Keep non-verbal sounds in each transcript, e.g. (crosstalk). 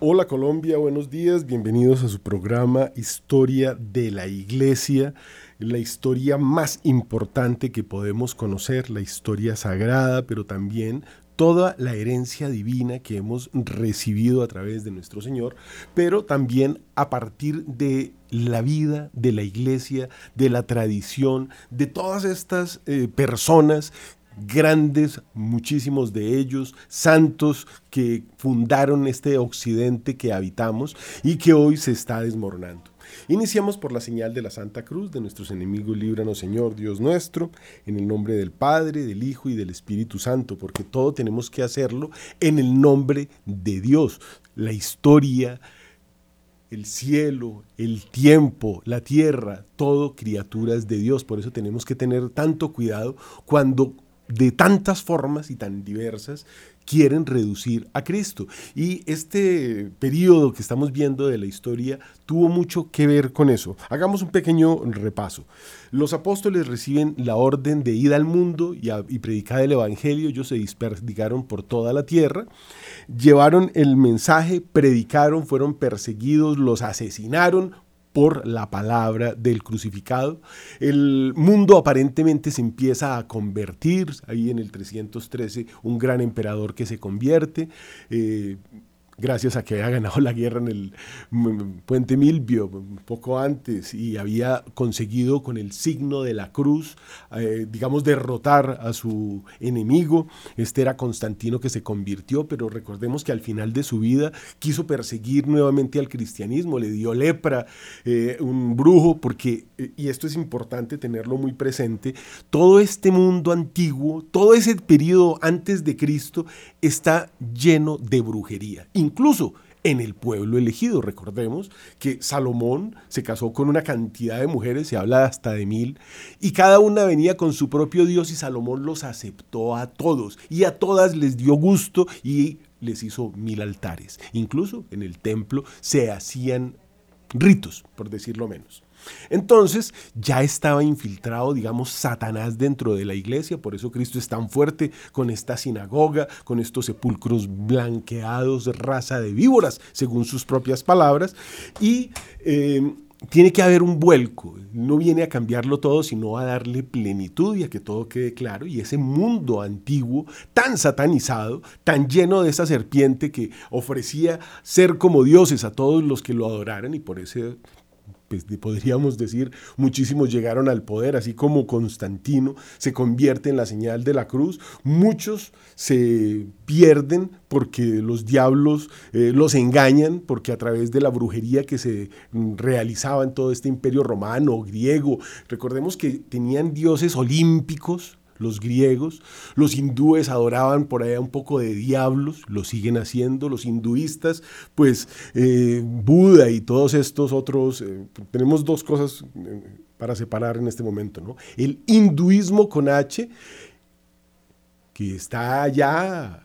Hola Colombia, buenos días, bienvenidos a su programa Historia de la Iglesia, la historia más importante que podemos conocer, la historia sagrada, pero también toda la herencia divina que hemos recibido a través de nuestro Señor, pero también a partir de la vida de la iglesia, de la tradición, de todas estas eh, personas grandes, muchísimos de ellos, santos que fundaron este occidente que habitamos y que hoy se está desmoronando. Iniciamos por la señal de la Santa Cruz, de nuestros enemigos, líbranos Señor Dios nuestro, en el nombre del Padre, del Hijo y del Espíritu Santo, porque todo tenemos que hacerlo en el nombre de Dios. La historia, el cielo, el tiempo, la tierra, todo criaturas de Dios. Por eso tenemos que tener tanto cuidado cuando de tantas formas y tan diversas quieren reducir a Cristo. Y este periodo que estamos viendo de la historia tuvo mucho que ver con eso. Hagamos un pequeño repaso. Los apóstoles reciben la orden de ir al mundo y, predicar el Evangelio. Ellos se dispersaron por toda la tierra, llevaron el mensaje, predicaron, fueron perseguidos, los asesinaron, por la palabra del crucificado. El mundo aparentemente se empieza a convertir, ahí en el 313 un gran emperador que se convierte. Eh, gracias a que había ganado la guerra en el puente Milvio poco antes y había conseguido con el signo de la cruz, eh, digamos, derrotar a su enemigo. Este era Constantino que se convirtió, pero recordemos que al final de su vida quiso perseguir nuevamente al cristianismo, le dio lepra, eh, un brujo, porque, eh, y esto es importante tenerlo muy presente, todo este mundo antiguo, todo ese periodo antes de Cristo está lleno de brujería incluso en el pueblo elegido. Recordemos que Salomón se casó con una cantidad de mujeres, se habla hasta de mil, y cada una venía con su propio Dios y Salomón los aceptó a todos y a todas les dio gusto y les hizo mil altares. Incluso en el templo se hacían ritos, por decirlo menos. Entonces ya estaba infiltrado, digamos, Satanás dentro de la iglesia, por eso Cristo es tan fuerte con esta sinagoga, con estos sepulcros blanqueados, raza de víboras, según sus propias palabras, y... Eh, tiene que haber un vuelco, no viene a cambiarlo todo, sino a darle plenitud y a que todo quede claro. Y ese mundo antiguo, tan satanizado, tan lleno de esa serpiente que ofrecía ser como dioses a todos los que lo adoraran, y por ese pues, podríamos decir, muchísimos llegaron al poder, así como Constantino se convierte en la señal de la cruz, muchos se pierden porque los diablos eh, los engañan, porque a través de la brujería que se mm, realizaba en todo este imperio romano, griego, recordemos que tenían dioses olímpicos, los griegos, los hindúes adoraban por allá un poco de diablos, lo siguen haciendo, los hinduistas, pues eh, Buda y todos estos otros, eh, tenemos dos cosas eh, para separar en este momento, ¿no? El hinduismo con H, que está allá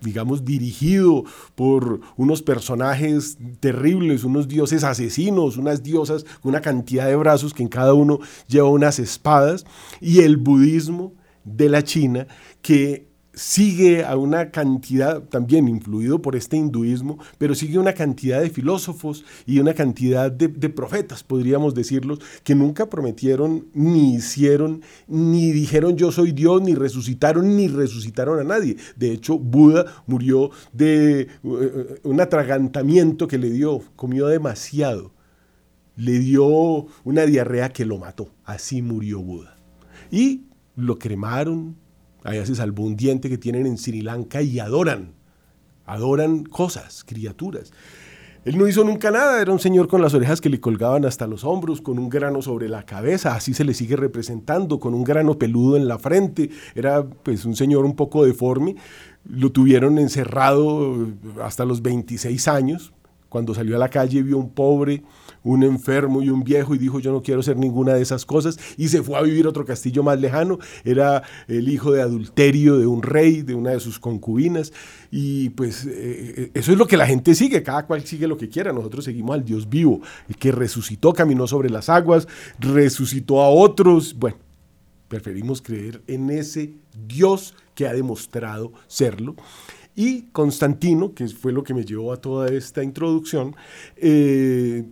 digamos, dirigido por unos personajes terribles, unos dioses asesinos, unas diosas con una cantidad de brazos que en cada uno lleva unas espadas, y el budismo de la China que sigue a una cantidad, también influido por este hinduismo, pero sigue una cantidad de filósofos y una cantidad de, profetas, podríamos decirlos, que nunca prometieron, ni hicieron, ni dijeron yo soy Dios, ni resucitaron, ni resucitaron a nadie. De hecho, Buda murió de uh, un atragantamiento que le dio, comió demasiado, le dio una diarrea que lo mató. Así murió Buda. Y lo cremaron, Allá se salvó un diente que tienen en Sri Lanka y adoran, adoran cosas, criaturas. Él no hizo nunca nada, era un señor con las orejas que le colgaban hasta los hombros, con un grano sobre la cabeza, así se le sigue representando, con un grano peludo en la frente, era pues un señor un poco deforme, lo tuvieron encerrado hasta los 26 años, cuando salió a la calle vio un pobre, un enfermo y un viejo y dijo yo no quiero ser ninguna de esas cosas y se fue a vivir otro castillo más lejano. Era el hijo de adulterio de un rey, de una de sus concubinas y pues eh, eh, eso es lo que la gente sigue, cada cual sigue lo que quiera. Nosotros seguimos al Dios vivo, el que resucitó, caminó sobre las aguas, resucitó a otros. Bueno, preferimos creer en ese Dios que ha demostrado serlo. Y Constantino, que fue lo que me llevó a toda esta introducción, eh,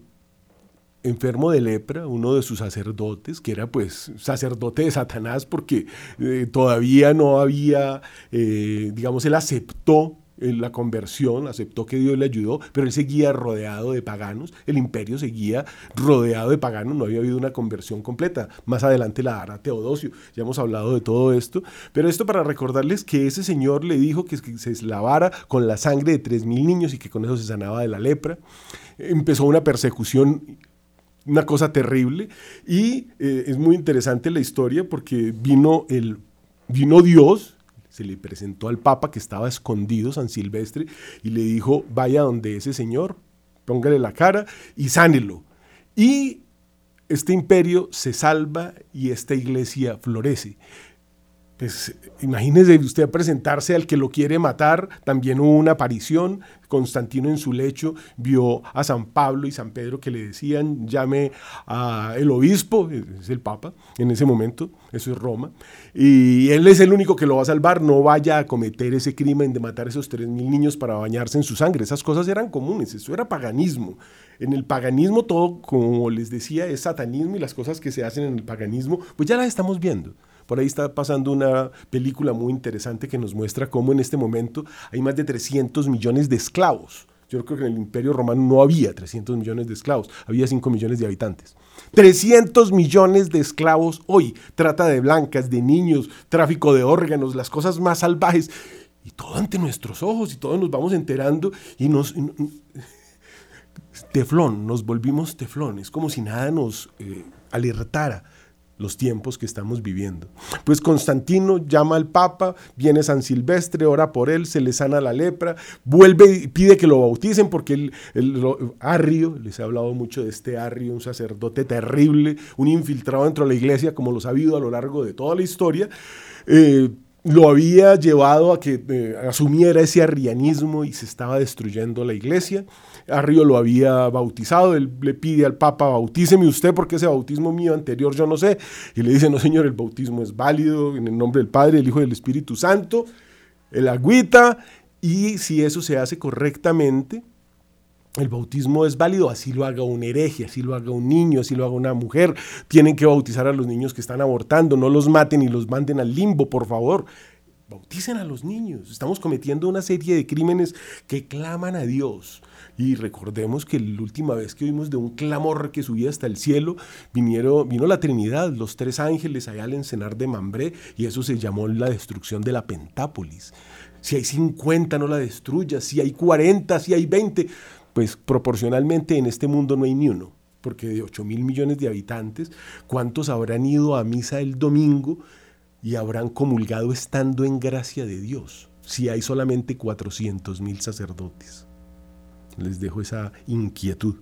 enfermo de lepra, uno de sus sacerdotes, que era pues sacerdote de Satanás porque eh, todavía no había, eh, digamos, él aceptó la conversión, aceptó que Dios le ayudó, pero él seguía rodeado de paganos, el imperio seguía rodeado de paganos, no había habido una conversión completa. Más adelante la hará Teodosio, ya hemos hablado de todo esto, pero esto para recordarles que ese señor le dijo que se lavara con la sangre de tres mil niños y que con eso se sanaba de la lepra. Empezó una persecución una cosa terrible y eh, es muy interesante la historia porque vino el vino Dios se le presentó al Papa que estaba escondido, San Silvestre, y le dijo, vaya donde ese señor, póngale la cara y sánelo. Y este imperio se salva y esta iglesia florece pues imagínese usted presentarse al que lo quiere matar, también hubo una aparición, Constantino en su lecho vio a San Pablo y San Pedro que le decían, llame al obispo, es el Papa en ese momento, eso es Roma, y él es el único que lo va a salvar, no vaya a cometer ese crimen de matar a esos tres mil niños para bañarse en su sangre, esas cosas eran comunes, eso era paganismo. En el paganismo todo, como les decía, es satanismo y las cosas que se hacen en el paganismo, pues ya las estamos viendo. Por ahí está pasando una película muy interesante que nos muestra cómo en este momento hay más de 300 millones de esclavos. Yo creo que en el Imperio Romano no había 300 millones de esclavos, había 5 millones de habitantes. 300 millones de esclavos hoy, trata de blancas, de niños, tráfico de órganos, las cosas más salvajes. Y todo ante nuestros ojos y todos nos vamos enterando y nos... (laughs) teflón, nos volvimos teflón, es como si nada nos eh, alertara los tiempos que estamos viviendo. Pues Constantino llama al Papa, viene San Silvestre, ora por él, se le sana la lepra, vuelve y pide que lo bauticen porque el, Arrio, les he hablado mucho de este Arrio, un sacerdote terrible, un infiltrado dentro de la iglesia, como lo ha habido a lo largo de toda la historia, eh, lo había llevado a que eh, asumiera ese arrianismo y se estaba destruyendo la iglesia. Arrio lo había bautizado, él le pide al Papa, bautíceme usted porque ese bautismo mío anterior yo no sé. Y le dice, no señor, el bautismo es válido en el nombre del Padre, el Hijo y del Espíritu Santo, el agüita, y si eso se hace correctamente, el bautismo es válido, así lo haga un hereje, así lo haga un niño, así lo haga una mujer. Tienen que bautizar a los niños que están abortando, no los maten y los manden al limbo, por favor. Bauticen a los niños. Estamos cometiendo una serie de crímenes que claman a Dios. Y recordemos que la última vez que oímos de un clamor que subía hasta el cielo, vinieron, vino la Trinidad, los tres ángeles allá al encenar de Mambré, y eso se llamó la destrucción de la Pentápolis. Si hay 50, no la destruyas. Si hay 40, si hay 20, pues proporcionalmente en este mundo no hay ni uno. Porque de 8 mil millones de habitantes, ¿cuántos habrán ido a misa el domingo y habrán comulgado estando en gracia de Dios? Si hay solamente 400 mil sacerdotes. Les dejo esa inquietud.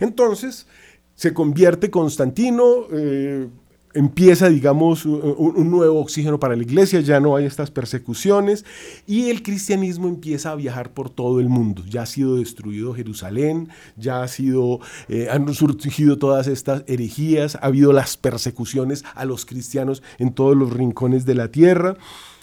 Entonces, se convierte Constantino, eh, empieza, digamos, un, nuevo oxígeno para la iglesia, ya no hay estas persecuciones y el cristianismo empieza a viajar por todo el mundo. Ya ha sido destruido Jerusalén, ya ha sido, eh, han surgido todas estas herejías, ha habido las persecuciones a los cristianos en todos los rincones de la tierra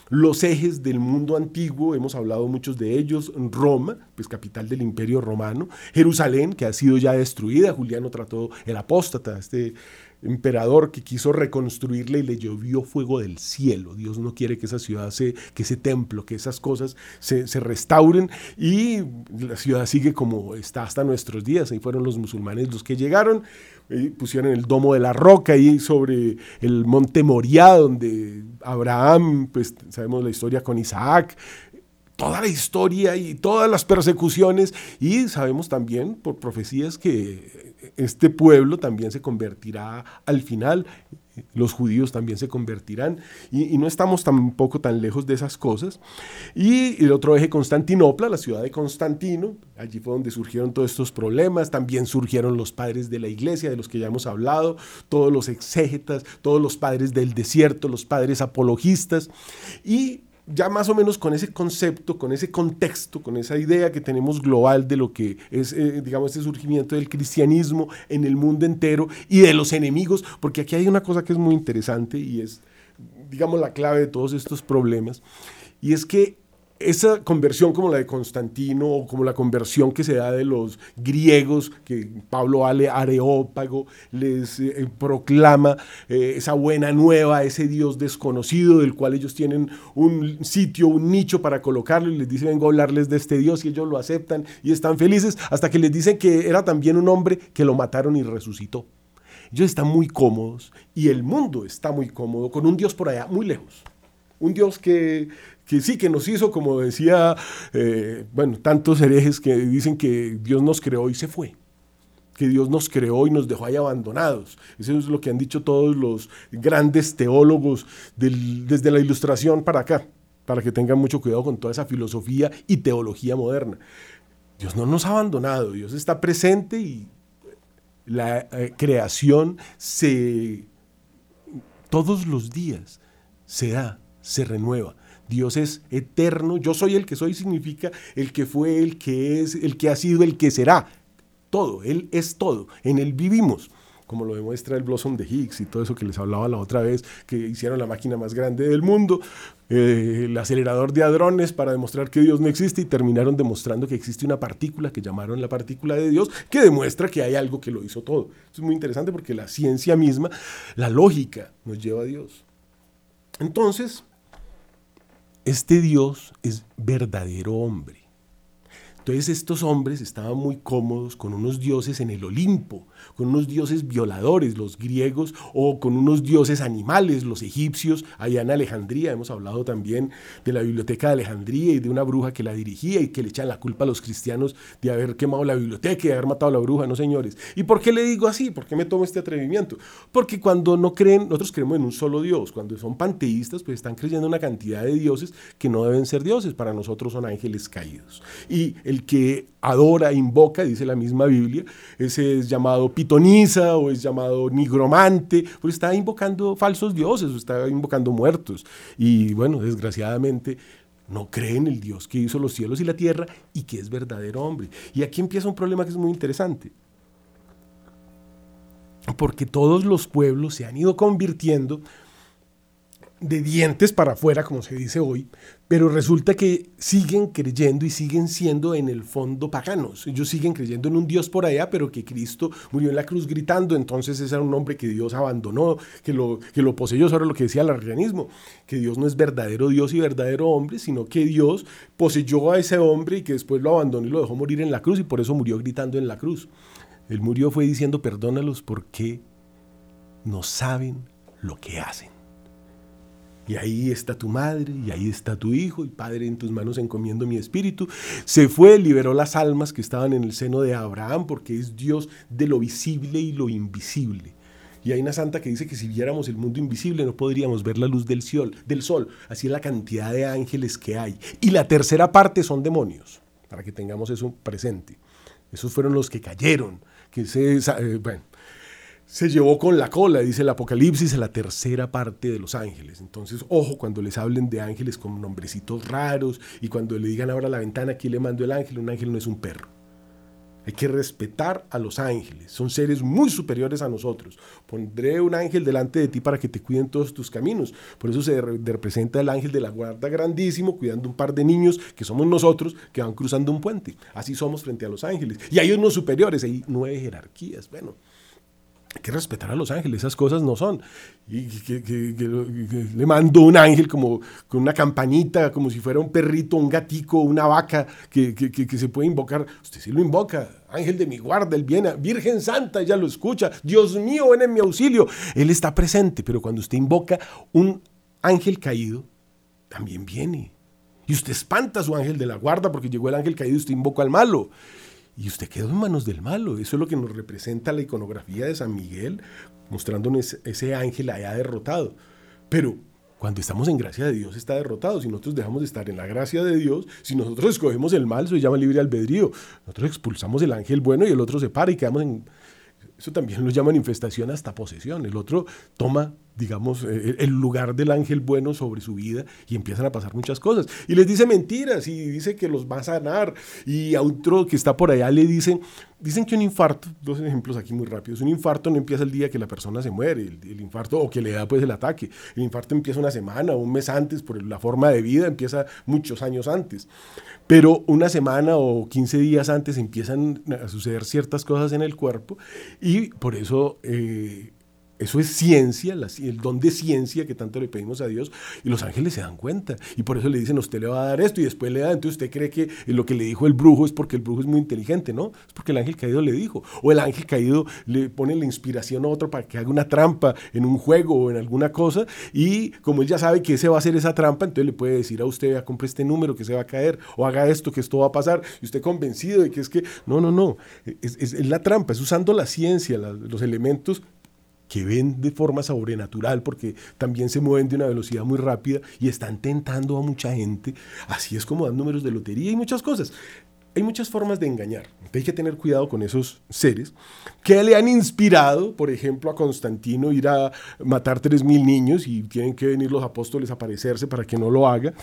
los ejes del mundo antiguo, hemos hablado muchos de ellos, Roma, pues capital del imperio romano, Jerusalén, que ha sido ya destruida, Juliano trató el apóstata, este emperador que quiso reconstruirla y le llovió fuego del cielo. Dios no quiere que esa ciudad, se, que ese templo, que esas cosas se, se, restauren y la ciudad sigue como está hasta nuestros días. Ahí fueron los musulmanes los que llegaron, eh, pusieron el domo de la roca ahí sobre el monte Moriah, donde Abraham, pues sabemos la historia con Isaac, toda la historia y todas las persecuciones y sabemos también por profecías que este pueblo también se convertirá al final, los judíos también se convertirán y, no estamos tampoco tan lejos de esas cosas. Y el otro eje, Constantinopla, la ciudad de Constantino, allí fue donde surgieron todos estos problemas, también surgieron los padres de la iglesia, de los que ya hemos hablado, todos los exégetas, todos los padres del desierto, los padres apologistas y ya más o menos con ese concepto, con ese contexto, con esa idea que tenemos global de lo que es, eh, digamos, este surgimiento del cristianismo en el mundo entero y de los enemigos, porque aquí hay una cosa que es muy interesante y es, digamos, la clave de todos estos problemas, y es que esa conversión como la de Constantino o como la conversión que se da de los griegos, que Pablo Ale Areópago les eh, proclama eh, esa buena nueva, ese Dios desconocido del cual ellos tienen un sitio, un nicho para colocarlo y les dice vengo a hablarles de este Dios y ellos lo aceptan y están felices hasta que les dicen que era también un hombre que lo mataron y resucitó. Ellos están muy cómodos y el mundo está muy cómodo con un Dios por allá, muy lejos. Un Dios que, que sí, que nos hizo, como decía, eh, bueno, tantos herejes que dicen que Dios nos creó y se fue que Dios nos creó y nos dejó ahí abandonados. Eso es lo que han dicho todos los grandes teólogos desde la ilustración para acá, para que tengan mucho cuidado con toda esa filosofía y teología moderna. Dios no nos ha abandonado, Dios está presente y la eh, creación se todos los días se da, se renueva. Dios es eterno, yo soy el que soy significa el que fue, el que es, el que ha sido, el que será. Todo, Él es todo, en Él vivimos como lo demuestra el Blossom de Higgs y todo eso que les hablaba la otra vez, que hicieron la máquina más grande del mundo, eh, el acelerador de hadrones para demostrar que Dios no existe y terminaron demostrando que existe una partícula que llamaron la partícula de Dios, que demuestra que hay algo que lo hizo todo. Es muy interesante porque la ciencia misma, la lógica, nos lleva a Dios. Entonces, este Dios es verdadero hombre. Entonces estos hombres estaban muy cómodos con unos dioses en el Olimpo, con unos dioses violadores, los griegos, o con unos dioses animales, los egipcios, allá en Alejandría. Hemos hablado también de la biblioteca de Alejandría y de una bruja que la dirigía y que le echan la culpa a los cristianos de haber quemado la biblioteca y de haber matado a la bruja, no señores. ¿Y por qué le digo así? ¿Por qué me tomo este atrevimiento? Porque cuando no creen, nosotros creemos en un solo Dios, cuando son panteístas, pues están creyendo en una cantidad de dioses que no deben ser dioses, para nosotros son ángeles caídos. Y el que adora, invoca, dice la misma Biblia, ese es llamado pitoniza o es llamado nigromante, pues está invocando falsos dioses, o está invocando muertos. Y bueno, desgraciadamente no cree en el Dios que hizo los cielos y la tierra y que es verdadero hombre. Y aquí empieza un problema que es muy interesante. Porque todos los pueblos se han ido convirtiendo de dientes para afuera, como se dice hoy, pero resulta que siguen creyendo y siguen siendo en el fondo paganos. Ellos siguen creyendo en un Dios por allá, pero que Cristo murió en la cruz gritando, entonces ese era un hombre que Dios abandonó, que lo, que lo poseyó, eso era lo que decía el arrianismo, que Dios no es verdadero Dios y verdadero hombre, sino que Dios poseyó a ese hombre y que después lo abandonó y lo dejó morir en la cruz y por eso murió gritando en la cruz. Él murió fue diciendo, perdónalos porque no saben lo que hacen. Y ahí está tu madre, y ahí está tu hijo, y Padre, en tus manos encomiendo mi espíritu. Se fue, liberó las almas que estaban en el seno de Abraham, porque es Dios de lo visible y lo invisible. Y hay una santa que dice que si viéramos el mundo invisible no podríamos ver la luz del sol, del sol. Así es la cantidad de ángeles que hay. Y la tercera parte son demonios, para que tengamos eso presente. Esos fueron los que cayeron, que se, eh, bueno, se llevó con la cola, dice el Apocalipsis, a la tercera parte de los ángeles. Entonces, ojo cuando les hablen de ángeles con nombrecitos raros y cuando le digan ahora la ventana, aquí le mando el ángel, un ángel no es un perro. Hay que respetar a los ángeles, son seres muy superiores a nosotros. Pondré un ángel delante de ti para que te cuiden todos tus caminos. Por eso se representa el ángel de la guarda grandísimo, cuidando un par de niños que somos nosotros, que van cruzando un puente. Así somos frente a los ángeles. Y hay unos superiores, hay nueve jerarquías. Bueno, hay que respetar a los ángeles, esas cosas no son. Y que, le mando un ángel como con una campanita, como si fuera un perrito, un gatico, una vaca que, se puede invocar. Usted sí lo invoca, ángel de mi guarda, él viene, Virgen Santa, ella lo escucha, Dios mío, ven en mi auxilio. Él está presente, pero cuando usted invoca un ángel caído, también viene. Y usted espanta a su ángel de la guarda porque llegó el ángel caído y usted invoca al malo y usted quedó en manos del malo. Eso es lo que nos representa la iconografía de San Miguel, mostrándonos ese ángel allá derrotado. Pero cuando estamos en gracia de Dios está derrotado. Si nosotros dejamos de estar en la gracia de Dios, si nosotros escogemos el mal, se llama libre albedrío. Nosotros expulsamos el ángel bueno y el otro se para y quedamos en... Eso también lo llaman infestación hasta posesión. El otro toma digamos, eh, el lugar del ángel bueno sobre su vida y empiezan a pasar muchas cosas. Y les dice mentiras y dice que los va a sanar. Y a otro que está por allá le dicen, dicen que un infarto, dos ejemplos aquí muy rápidos, un infarto no empieza el día que la persona se muere, el, infarto o que le da pues el ataque. El infarto empieza una semana o un mes antes, por la forma de vida empieza muchos años antes. Pero una semana o 15 días antes empiezan a suceder ciertas cosas en el cuerpo y por eso... Eh, eso es ciencia, el don de ciencia que tanto le pedimos a Dios, y los ángeles se dan cuenta. Y por eso le dicen, usted le va a dar esto, y después le da. Entonces usted cree que lo que le dijo el brujo es porque el brujo es muy inteligente, ¿no? Es porque el ángel caído le dijo. O el ángel caído le pone la inspiración a otro para que haga una trampa en un juego o en alguna cosa, y como él ya sabe que ese va a ser esa trampa, entonces le puede decir a usted, ya compre este número que se va a caer, o haga esto que esto va a pasar, y usted convencido de que es que, no, no, no, es la trampa, es usando la ciencia, los elementos que ven de forma sobrenatural porque también se mueven de una velocidad muy rápida y están tentando a mucha gente. Así es como dan números de lotería y muchas cosas. Hay muchas formas de engañar. Hay que tener cuidado con esos seres que le han inspirado, por ejemplo, a Constantino ir a matar 3.000 niños y tienen que venir los apóstoles a aparecerse para que no lo haga.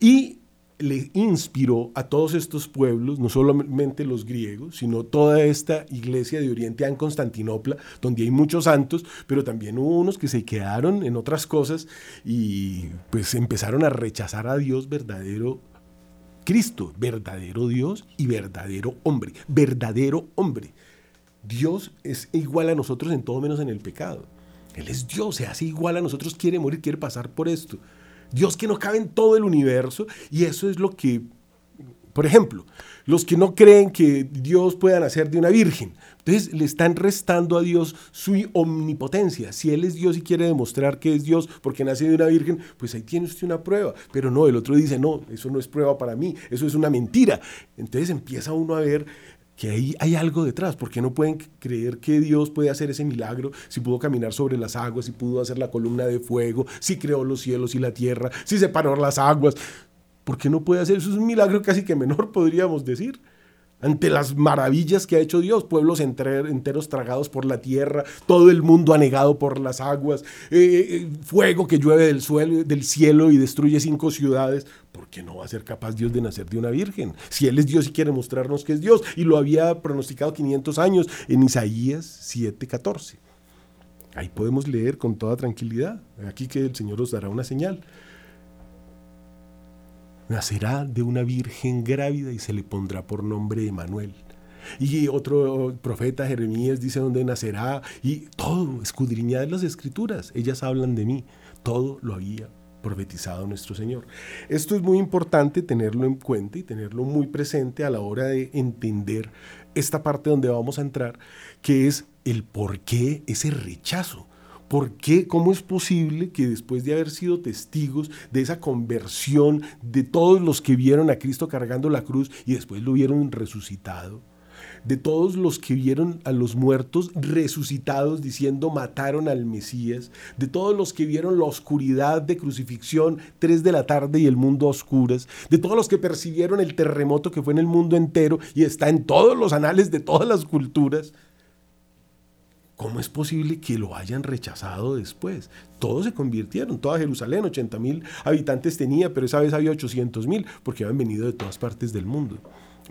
Y le inspiró a todos estos pueblos, no solamente los griegos, sino toda esta iglesia de Oriente en Constantinopla, donde hay muchos santos, pero también hubo unos que se quedaron en otras cosas y pues empezaron a rechazar a Dios verdadero Cristo, verdadero Dios y verdadero hombre, verdadero hombre. Dios es igual a nosotros en todo menos en el pecado. Él es Dios, se hace igual a nosotros, quiere morir, quiere pasar por esto. Dios que no cabe en todo el universo y eso es lo que, por ejemplo, los que no creen que Dios pueda nacer de una virgen, entonces le están restando a Dios su omnipotencia. Si Él es Dios y quiere demostrar que es Dios porque nace de una virgen, pues ahí tiene usted una prueba. Pero no, el otro dice, no, eso no es prueba para mí, eso es una mentira. Entonces empieza uno a ver que ahí hay algo detrás, porque no pueden creer que Dios puede hacer ese milagro si pudo caminar sobre las aguas, si pudo hacer la columna de fuego, si creó los cielos y la tierra, si separó las aguas. ¿Por qué no puede hacer eso? Es un milagro casi que menor, podríamos decir ante las maravillas que ha hecho Dios, pueblos enteros tragados por la tierra, todo el mundo anegado por las aguas, eh, eh, fuego que llueve del, suelo, del cielo y destruye cinco ciudades. ¿Por qué no va a ser capaz Dios de nacer de una virgen? Si Él es Dios y quiere mostrarnos que es Dios, y lo había pronosticado 500 años en Isaías 7:14. Ahí podemos leer con toda tranquilidad. Aquí que el Señor os dará una señal nacerá de una virgen grávida y se le pondrá por nombre Emanuel. Y otro profeta, Jeremías, dice dónde nacerá. Y todo, escudriñad las escrituras, ellas hablan de mí. Todo lo había profetizado nuestro Señor. Esto es muy importante tenerlo en cuenta y tenerlo muy presente a la hora de entender esta parte donde vamos a entrar, que es el por qué ese rechazo ¿Por qué? ¿Cómo es posible que después de haber sido testigos de esa conversión de todos los que vieron a Cristo cargando la cruz y después lo vieron resucitado? De todos los que vieron a los muertos resucitados diciendo mataron al Mesías, de todos los que vieron la oscuridad de crucifixión, tres de la tarde y el mundo a oscuras, de todos los que percibieron el terremoto que fue en el mundo entero y está en todos los anales de todas las culturas, ¿Cómo es posible que lo hayan rechazado después? Todos se convirtieron, toda Jerusalén, 80 mil habitantes tenía, pero esa vez había 800 mil porque habían venido de todas partes del mundo.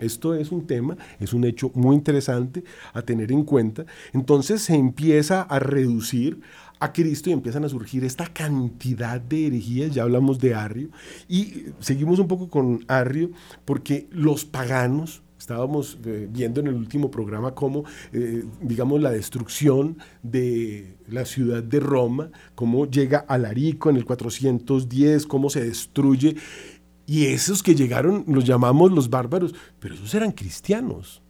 Esto es un tema, es un hecho muy interesante a tener en cuenta. Entonces se empieza a reducir a Cristo y empiezan a surgir esta cantidad de herejías, ya hablamos de Arrio, y seguimos un poco con Arrio porque los paganos, Estábamos eh, viendo en el último programa cómo, eh, digamos, la destrucción de la ciudad de Roma, cómo llega a Larico en el 410, cómo se destruye. Y esos que llegaron los llamamos los bárbaros, pero esos eran cristianos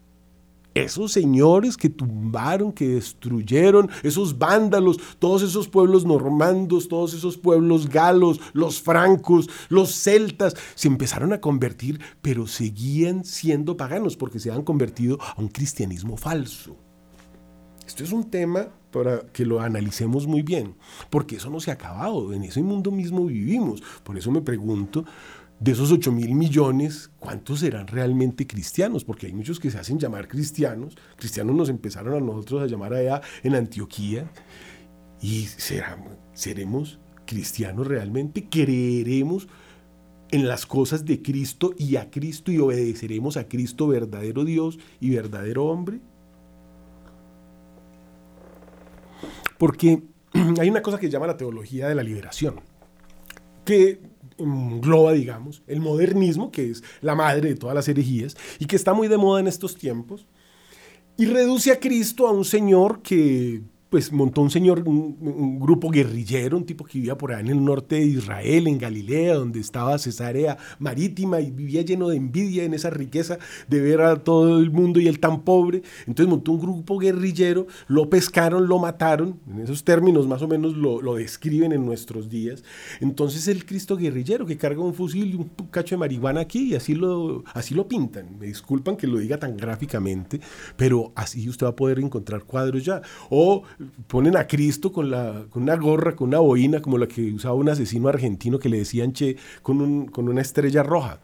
esos señores que tumbaron, que destruyeron, esos vándalos, todos esos pueblos normandos, todos esos pueblos galos, los francos, los celtas, se empezaron a convertir, pero seguían siendo paganos porque se han convertido a un cristianismo falso. Esto es un tema para que lo analicemos muy bien, porque eso no se ha acabado, en ese mundo mismo vivimos. Por eso me pregunto, de esos 8 mil millones, ¿cuántos serán realmente cristianos? Porque hay muchos que se hacen llamar cristianos. Cristianos nos empezaron a nosotros a llamar allá en Antioquía. ¿Y seremos cristianos realmente? ¿Creeremos en las cosas de Cristo y a Cristo y obedeceremos a Cristo verdadero Dios y verdadero hombre? Porque (clears throat) hay una cosa que se llama la teología de la liberación, que engloba, digamos, el modernismo, que es la madre de todas las herejías, y que está muy de moda en estos tiempos, y reduce a Cristo a un señor que pues montó un señor, un, grupo guerrillero, un tipo que vivía por ahí en el norte de Israel, en Galilea, donde estaba Cesarea Marítima y vivía lleno de envidia en esa riqueza de ver a todo el mundo y él tan pobre. Entonces montó un grupo guerrillero, lo pescaron, lo mataron, en esos términos más o menos lo, lo describen en nuestros días. Entonces el Cristo guerrillero que carga un fusil y un cacho de marihuana aquí y así lo, así lo pintan. Me disculpan que lo diga tan gráficamente, pero así usted va a poder encontrar cuadros ya. O ponen a Cristo con, la, con una gorra, con una boina, como la que usaba un asesino argentino que le decían Che, con, un, con una estrella roja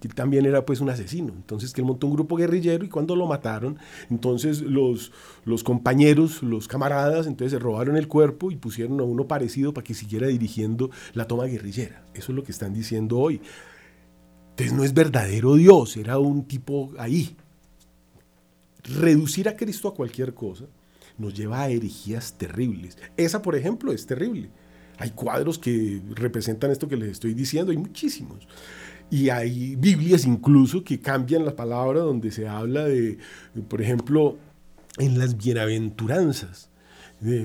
que también era pues un asesino. Entonces que él montó un grupo guerrillero y cuando lo mataron, entonces los, los compañeros, los camaradas, entonces se robaron el cuerpo y pusieron a uno parecido para que siguiera dirigiendo la toma guerrillera. Eso es lo que están diciendo hoy. Entonces no es verdadero Dios, era un tipo ahí. Reducir a Cristo a cualquier cosa nos lleva a herejías terribles. Esa, por ejemplo, es terrible. Hay cuadros que representan esto que les estoy diciendo, hay muchísimos. Y hay Biblias incluso que cambian la palabra donde se habla de, por ejemplo, en las bienaventuranzas.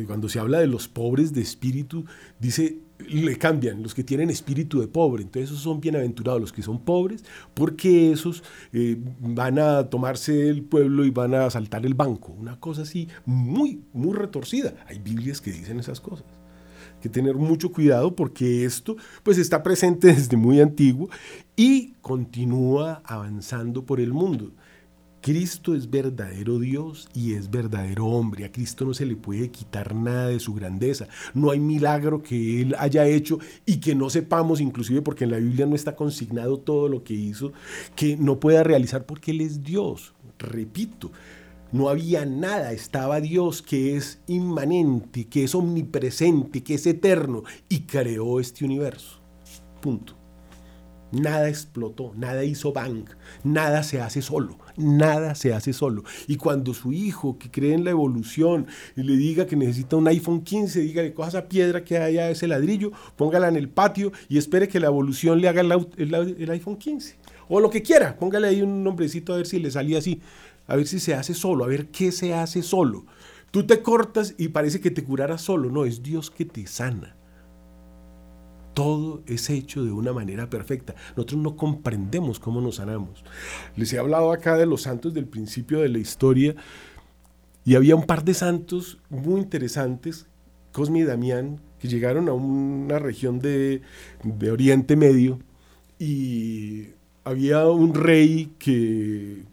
Cuando se habla de los pobres de espíritu, dice le cambian, los que tienen espíritu de pobre. Entonces esos son bienaventurados, los que son pobres, porque esos eh, van a tomarse el pueblo y van a asaltar el banco. Una cosa así muy, muy retorcida. Hay Biblias que dicen esas cosas. Que tener mucho cuidado porque esto pues está presente (laughs) desde muy antiguo y continúa avanzando por el mundo. Cristo es verdadero Dios y es verdadero hombre. A Cristo no se le puede quitar nada de su grandeza. No hay milagro que Él haya hecho y que no sepamos, inclusive porque en la Biblia no está consignado todo lo que hizo, que no pueda realizar porque Él es Dios. Repito, no había nada, estaba Dios que es inmanente, que es omnipresente, que es eterno y creó este universo. Punto. Nada explotó, nada hizo bang, nada se hace solo, nada se hace solo. Y cuando su hijo, que cree en la evolución, y le diga que necesita un iPhone 15, dígale, coja esa piedra que hay ese ladrillo, póngala en el patio y espere que la evolución le haga el, iPhone 15. O lo que quiera, póngale ahí un nombrecito a ver si le salía así, a ver si se hace solo, a ver qué se hace solo. Tú te cortas y parece que te curara solo, no, es Dios que te sana. Todo es hecho de una manera perfecta. Nosotros no comprendemos cómo nos sanamos. Les he hablado acá de los santos del principio de la historia y había un par de santos muy interesantes, Cosme y Damián, que llegaron a una región de, de Oriente Medio y había un rey que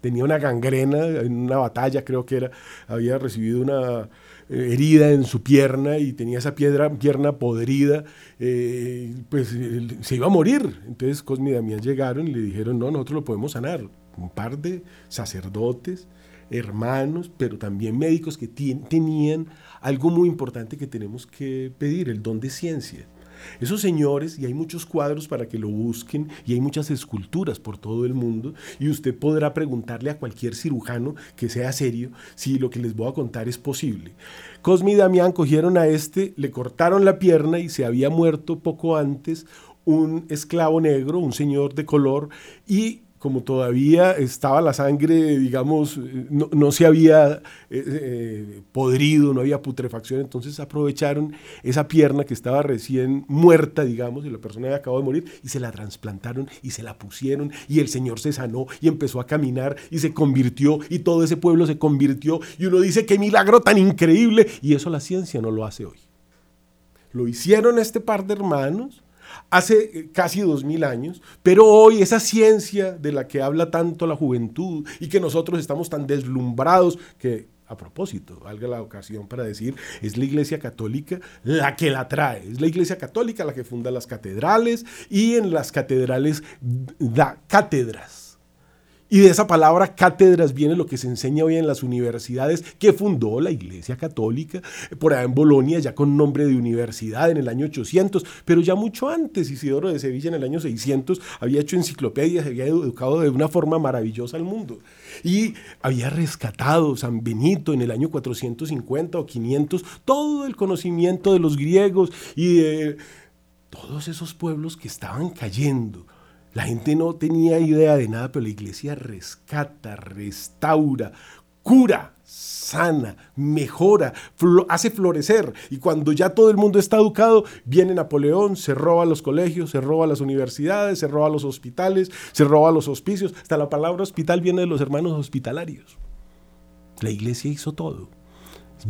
tenía una gangrena en una batalla, creo que era, había recibido una eh, herida en su pierna y tenía esa piedra, pierna podrida, eh, pues se iba a morir. Entonces Cosme y Damián llegaron y le dijeron, no, nosotros lo podemos sanar. Un par de sacerdotes, hermanos, pero también médicos que tenían algo muy importante que tenemos que pedir, el don de ciencia. Esos señores, y hay muchos cuadros para que lo busquen, y hay muchas esculturas por todo el mundo, y usted podrá preguntarle a cualquier cirujano que sea serio si lo que les voy a contar es posible. Cosme y Damián cogieron a este, le cortaron la pierna y se había muerto poco antes un esclavo negro, un señor de color, y como todavía estaba la sangre, digamos, no, se había eh, eh, podrido, no había putrefacción, entonces aprovecharon esa pierna que estaba recién muerta, digamos, y la persona había acabado de morir, y se la trasplantaron y se la pusieron, y el Señor se sanó y empezó a caminar y se convirtió, y todo ese pueblo se convirtió, y uno dice, qué milagro tan increíble, y eso la ciencia no lo hace hoy. Lo hicieron este par de hermanos, hace eh, casi dos mil años, pero hoy esa ciencia de la que habla tanto la juventud y que nosotros estamos tan deslumbrados que a propósito, valga la ocasión para decir, es la Iglesia Católica la que la trae, es la Iglesia Católica la que funda las catedrales y en las catedrales da cátedras Y de esa palabra cátedras viene lo que se enseña hoy en las universidades que fundó la Iglesia Católica, por allá en Bolonia, ya con nombre de universidad en el año 800, pero ya mucho antes, Isidoro de Sevilla en el año 600 había hecho enciclopedias, había educado de una forma maravillosa al mundo. Y había rescatado San Benito en el año 450 o 500 todo el conocimiento de los griegos y de todos esos pueblos que estaban cayendo la gente no tenía idea de nada, pero la iglesia rescata, restaura, cura, sana, mejora, hace florecer. Y cuando ya todo el mundo está educado, viene Napoleón, se roba los colegios, se roba las universidades, se roba los hospitales, se roba los hospicios. Hasta la palabra hospital viene de los hermanos hospitalarios. La iglesia hizo todo.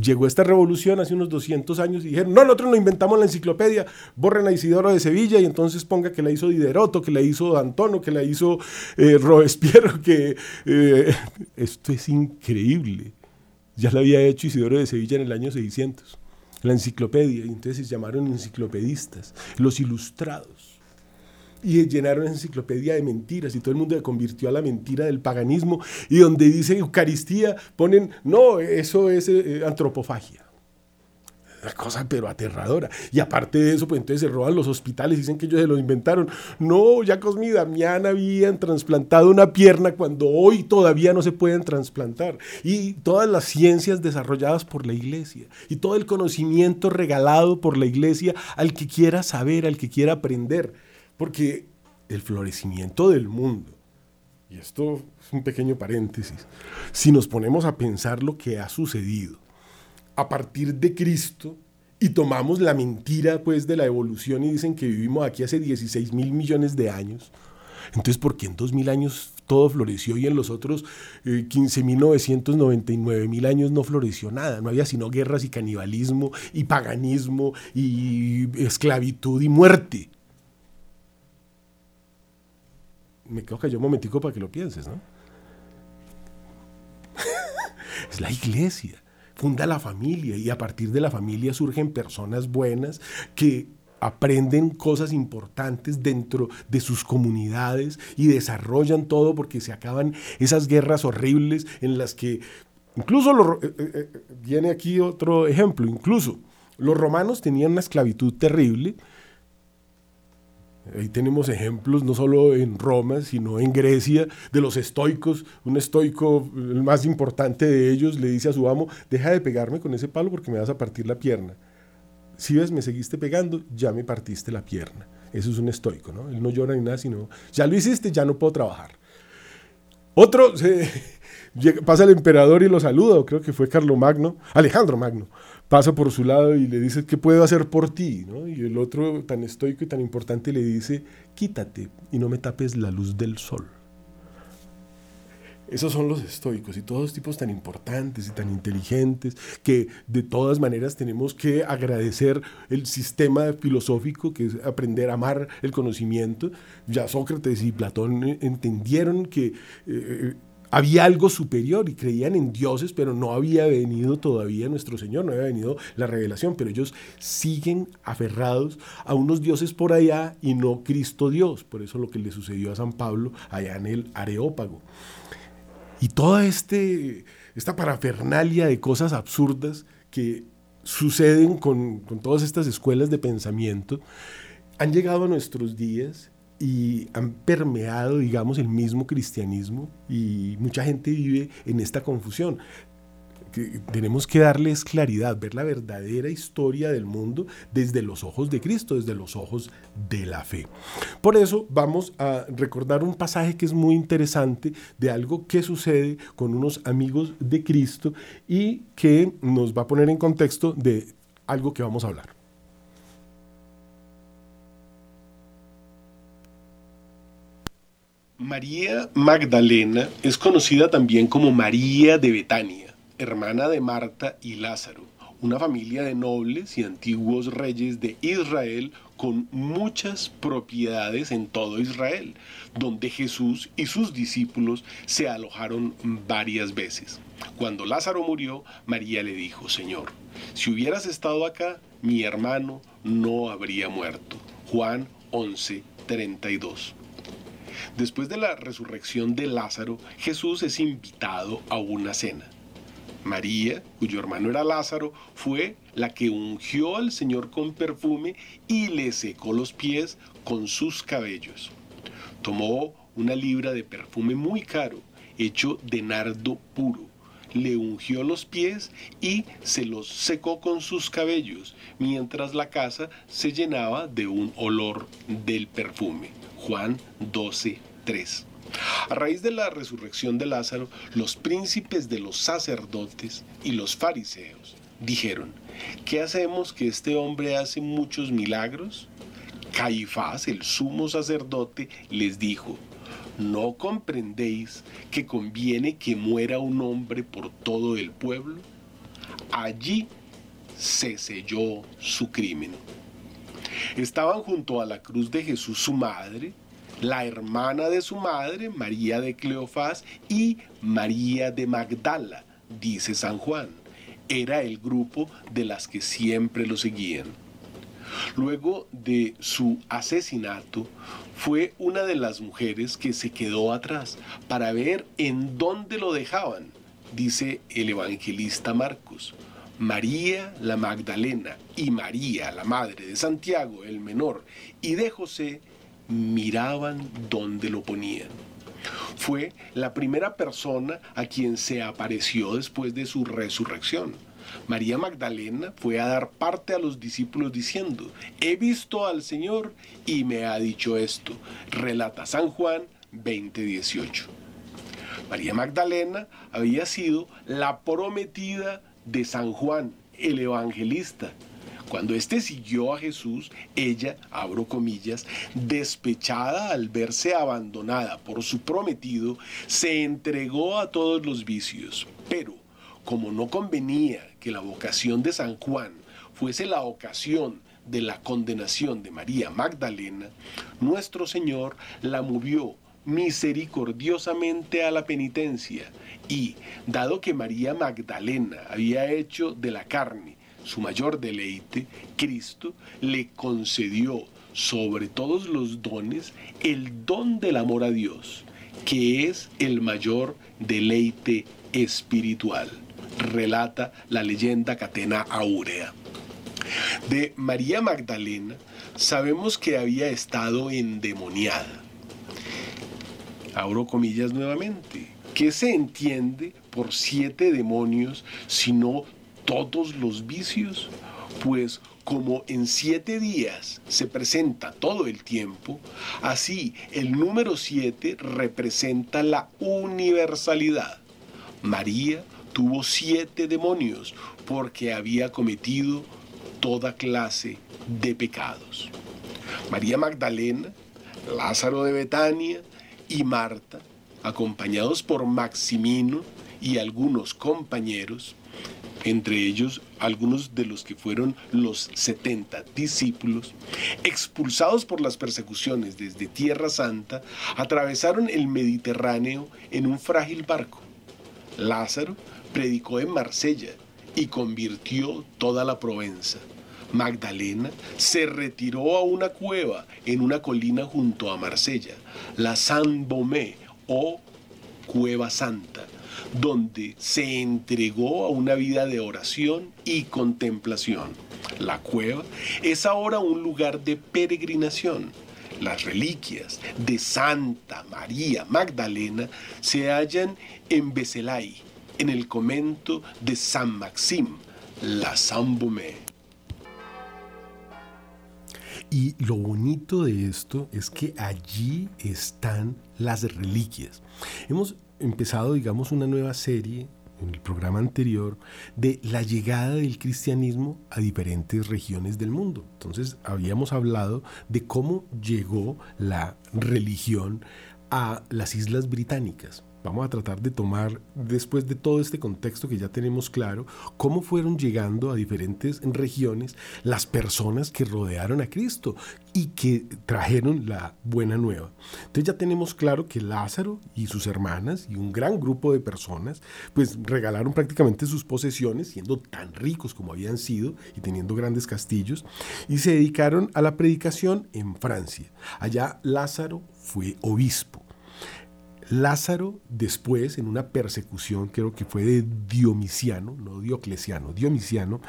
Llegó esta revolución hace unos 200 años y dijeron, no, nosotros no inventamos la enciclopedia, borren a Isidoro de Sevilla y entonces ponga que la hizo Dideroto, que la hizo Antonio, que la hizo eh, Robespierre, (laughs) que eh, esto es increíble. Ya la había hecho Isidoro de Sevilla en el año 600, la enciclopedia, y entonces se llamaron enciclopedistas, los ilustrados y llenaron esa enciclopedia de mentiras y todo el mundo se convirtió a la mentira del paganismo y donde dice Eucaristía ponen, no, eso es eh, antropofagia. Una cosa pero aterradora. Y aparte de eso, pues entonces se roban los hospitales, dicen que ellos se lo inventaron. No, ya Cosmi y Damián habían trasplantado una pierna cuando hoy todavía no se pueden trasplantar. Y todas las ciencias desarrolladas por la iglesia y todo el conocimiento regalado por la iglesia al que quiera saber, al que quiera aprender. Porque el florecimiento del mundo, y esto es un pequeño paréntesis, si nos ponemos a pensar lo que ha sucedido a partir de Cristo y tomamos la mentira pues de la evolución y dicen que vivimos aquí hace 16 mil millones de años, entonces ¿por qué en 2000 años todo floreció y en los otros eh, 15.999 mil años no floreció nada? No había sino guerras y canibalismo y paganismo y esclavitud y muerte me quedo callado un momentico para que lo pienses, ¿no? (laughs) es la iglesia, funda la familia y a partir de la familia surgen personas buenas que aprenden cosas importantes dentro de sus comunidades y desarrollan todo porque se acaban esas guerras horribles en las que incluso eh, eh, eh, viene aquí otro ejemplo, incluso los romanos tenían una esclavitud terrible Ahí tenemos ejemplos no solo en Roma, sino en Grecia, de los estoicos. Un estoico, el más importante de ellos, le dice a su amo, deja de pegarme con ese palo porque me vas a partir la pierna. Si ves, me seguiste pegando, ya me partiste la pierna. Eso es un estoico, ¿no? Él no llora ni nada, sino, ya lo hiciste, ya no puedo trabajar. Otro, (laughs) pasa el emperador y lo saluda, creo que fue Carlo Magno, Alejandro Magno pasa por su lado y le dice, ¿qué puedo hacer por ti? Y el otro, tan estoico y tan importante, le dice, quítate y no me tapes la luz del sol. Esos son los estoicos y todos tipos tan importantes y tan inteligentes que de todas maneras tenemos que agradecer el sistema filosófico que es aprender a amar el conocimiento. Ya Sócrates y Platón entendieron que eh, había algo superior y creían en dioses, pero no había venido todavía nuestro Señor, no había venido la revelación, pero ellos siguen aferrados a unos dioses por allá y no Cristo Dios. Por eso lo que le sucedió a San Pablo allá en el Areópago. Y toda este, esta parafernalia de cosas absurdas que suceden con, con todas estas escuelas de pensamiento han llegado a nuestros días y han permeado, digamos, el mismo cristianismo y mucha gente vive en esta confusión. tenemos que darles claridad, ver la verdadera historia del mundo desde los ojos de Cristo, desde los ojos de la fe. Por eso vamos a recordar un pasaje que es muy interesante de algo que sucede con unos amigos de Cristo y que nos va a poner en contexto de algo que vamos a hablar. María Magdalena es conocida también como María de Betania, hermana de Marta y Lázaro, una familia de nobles y antiguos reyes de Israel con muchas propiedades en todo Israel, donde Jesús y sus discípulos se alojaron varias veces. Cuando Lázaro murió, María le dijo, Señor, si hubieras estado acá, mi hermano no habría muerto. Juan 11, 32. Después de la resurrección de Lázaro, Jesús es invitado a una cena. María, cuyo hermano era Lázaro, fue la que ungió al Señor con perfume y le secó los pies con sus cabellos. Tomó una libra de perfume muy caro, hecho de nardo puro, le ungió los pies y se los secó con sus cabellos, mientras la casa se llenaba de un olor del perfume. Juan 12, 3. A raíz de la resurrección de Lázaro, los príncipes de los sacerdotes y los fariseos dijeron, ¿qué hacemos que este hombre hace muchos milagros? Caifás, el sumo sacerdote, les dijo, ¿no comprendéis que conviene que muera un hombre por todo el pueblo? Allí se selló su crimen. Estaban junto a la cruz de Jesús su madre, la hermana de su madre, María de Cleofás, y María de Magdala, dice San Juan. Era el grupo de las que siempre lo seguían. Luego de su asesinato, fue una de las mujeres que se quedó atrás para ver en dónde lo dejaban, dice el evangelista Marcos. María la Magdalena y María, la madre de Santiago, el menor, y de José, miraban dónde lo ponían. Fue la primera persona a quien se apareció después de su resurrección. María Magdalena fue a dar parte a los discípulos diciendo, he visto al Señor y me ha dicho esto. Relata San Juan 20:18. María Magdalena había sido la prometida de San Juan, el evangelista. Cuando éste siguió a Jesús, ella, abro comillas, despechada al verse abandonada por su prometido, se entregó a todos los vicios. Pero, como no convenía que la vocación de San Juan fuese la ocasión de la condenación de María Magdalena, nuestro Señor la movió misericordiosamente a la penitencia y, dado que María Magdalena había hecho de la carne su mayor deleite, Cristo le concedió sobre todos los dones el don del amor a Dios, que es el mayor deleite espiritual, relata la leyenda catena áurea. De María Magdalena sabemos que había estado endemoniada. Abro comillas nuevamente ¿Qué se entiende por siete demonios sino todos los vicios? Pues como en siete días se presenta todo el tiempo, así el número siete representa la universalidad. María tuvo siete demonios porque había cometido toda clase de pecados. María Magdalena, Lázaro de Betania y Marta acompañados por Maximino y algunos compañeros, entre ellos algunos de los que fueron los 70 discípulos, expulsados por las persecuciones desde Tierra Santa, atravesaron el Mediterráneo en un frágil barco. Lázaro predicó en Marsella y convirtió toda la Provenza. Magdalena se retiró a una cueva en una colina junto a Marsella, la Saint-Bomé, o Cueva Santa, donde se entregó a una vida de oración y contemplación. La cueva es ahora un lugar de peregrinación. Las reliquias de Santa María Magdalena se hallan en Beselay, en el convento de San Maxim, la Saint-Beaumé. Y lo bonito de esto es que allí están las reliquias. Hemos empezado, digamos, una nueva serie en el programa anterior de la llegada del cristianismo a diferentes regiones del mundo. Entonces habíamos hablado de cómo llegó la religión a las islas británicas. Vamos a tratar de tomar, después de todo este contexto que ya tenemos claro, cómo fueron llegando a diferentes regiones las personas que rodearon a Cristo y que trajeron la buena nueva. Entonces ya tenemos claro que Lázaro y sus hermanas y un gran grupo de personas pues regalaron prácticamente sus posesiones, siendo tan ricos como habían sido y teniendo grandes castillos, y se dedicaron a la predicación en Francia. Allá Lázaro fue obispo Lázaro después, en una persecución, creo que fue de Diomiciano, no Diocleciano, Diomiciano,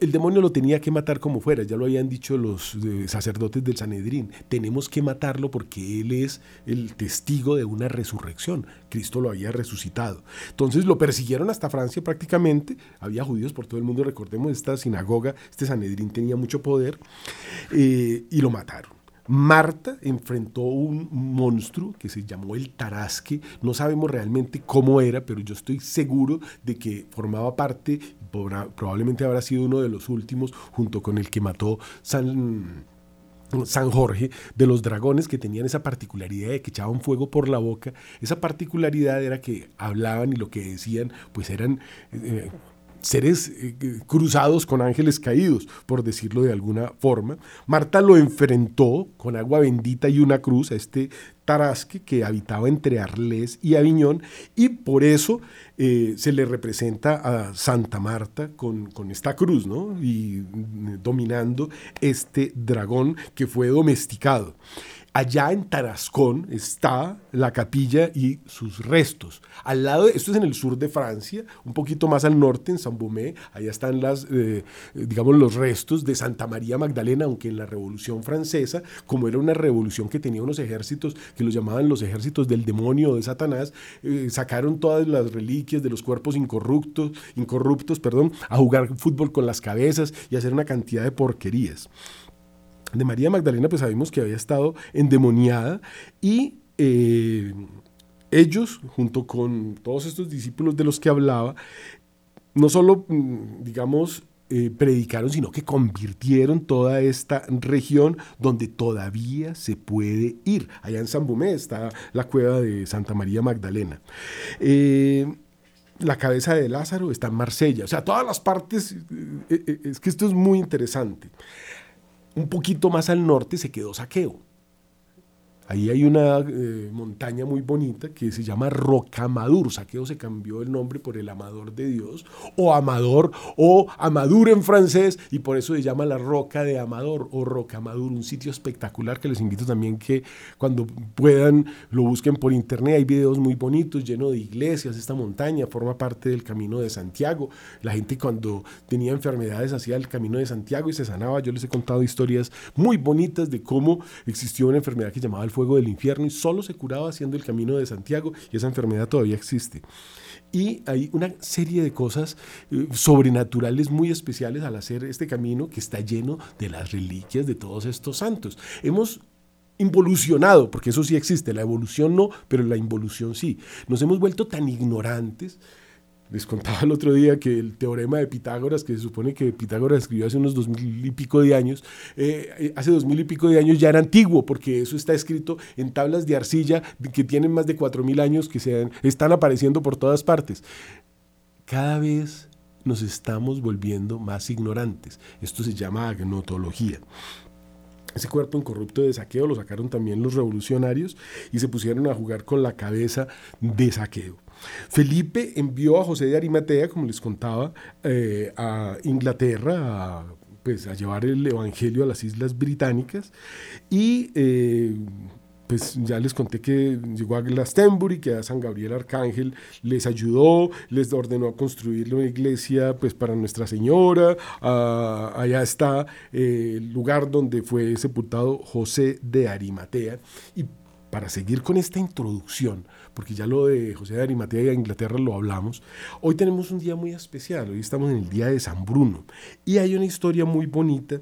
el demonio lo tenía que matar como fuera, ya lo habían dicho los eh, sacerdotes del Sanedrín, tenemos que matarlo porque él es el testigo de una resurrección, Cristo lo había resucitado. Entonces lo persiguieron hasta Francia prácticamente, había judíos por todo el mundo, recordemos esta sinagoga, este Sanedrín tenía mucho poder, eh, y lo mataron. Marta enfrentó un monstruo que se llamó el Tarasque. No sabemos realmente cómo era, pero yo estoy seguro de que formaba parte, probablemente habrá sido uno de los últimos, junto con el que mató San, San Jorge, de los dragones que tenían esa particularidad de que echaban fuego por la boca. Esa particularidad era que hablaban y lo que decían, pues eran... Eh, seres eh, cruzados con ángeles caídos, por decirlo de alguna forma. Marta lo enfrentó con agua bendita y una cruz a este Tarasque que habitaba entre Arles y Aviñón y por eso eh, se le representa a Santa Marta con, con, esta cruz, ¿no? Y mm, dominando este dragón que fue domesticado. Allá en Tarascón está la capilla y sus restos. Al lado, esto es en el sur de Francia, un poquito más al norte, en Saint-Beaumé, allá están las, eh, digamos, los restos de Santa María Magdalena, aunque en la Revolución Francesa, como era una revolución que tenía unos ejércitos que los llamaban los ejércitos del demonio de Satanás, eh, sacaron todas las reliquias de los cuerpos incorruptos, incorruptos perdón, a jugar fútbol con las cabezas y hacer una cantidad de porquerías de María Magdalena, pues sabemos que había estado endemoniada y eh, ellos, junto con todos estos discípulos de los que hablaba, no solo, mm, digamos, eh, predicaron, sino que convirtieron toda esta región donde todavía se puede ir. Allá en San Bumé está la cueva de Santa María Magdalena. Eh, la cabeza de Lázaro está en Marsella. O sea, todas las partes, es que esto es muy interesante un poquito más al norte se quedó Saqueo. Ahí hay una eh, montaña muy bonita que se llama Rocamadur. Saqueo se cambió el nombre por el amador de Dios, o amador, o Amadur en francés, y por eso se llama la Roca de Amador, o Rocamadur, un sitio espectacular que les invito también que cuando puedan lo busquen por internet. Hay videos muy bonitos, llenos de iglesias. Esta montaña forma parte del Camino de Santiago. La gente cuando tenía enfermedades hacía el Camino de Santiago y se sanaba. Yo les he contado historias muy bonitas de cómo existió una enfermedad que llamaba el fuego del infierno y solo se curaba haciendo el camino de Santiago y esa enfermedad todavía existe. Y hay una serie de cosas eh, sobrenaturales muy especiales al hacer este camino que está lleno de las reliquias de todos estos santos. Hemos involucionado, porque eso sí existe, la evolución no, pero la involución sí. Nos hemos vuelto tan ignorantes les contaba el otro día que el teorema de Pitágoras, que se supone que Pitágoras escribió hace unos dos mil y pico de años, eh, eh, hace dos mil y pico de años ya era antiguo, porque eso está escrito en tablas de arcilla que tienen más de cuatro mil años, que se están apareciendo por todas partes. Cada vez nos estamos volviendo más ignorantes. Esto se llama agnotología. Ese cuerpo incorrupto de saqueo lo sacaron también los revolucionarios y se pusieron a jugar con la cabeza de saqueo. Felipe envió a José de Arimatea, como les contaba, eh, a Inglaterra a, pues, a llevar el Evangelio a las Islas Británicas y eh, pues ya les conté que llegó a Glastonbury, que a San Gabriel Arcángel les ayudó, les ordenó construir una iglesia pues para Nuestra Señora, ah, allá está eh, el lugar donde fue sepultado José de Arimatea. Y para seguir con esta introducción, porque ya lo de José de Arimatea y a Inglaterra lo hablamos, hoy tenemos un día muy especial, hoy estamos en el día de San Bruno. Y hay una historia muy bonita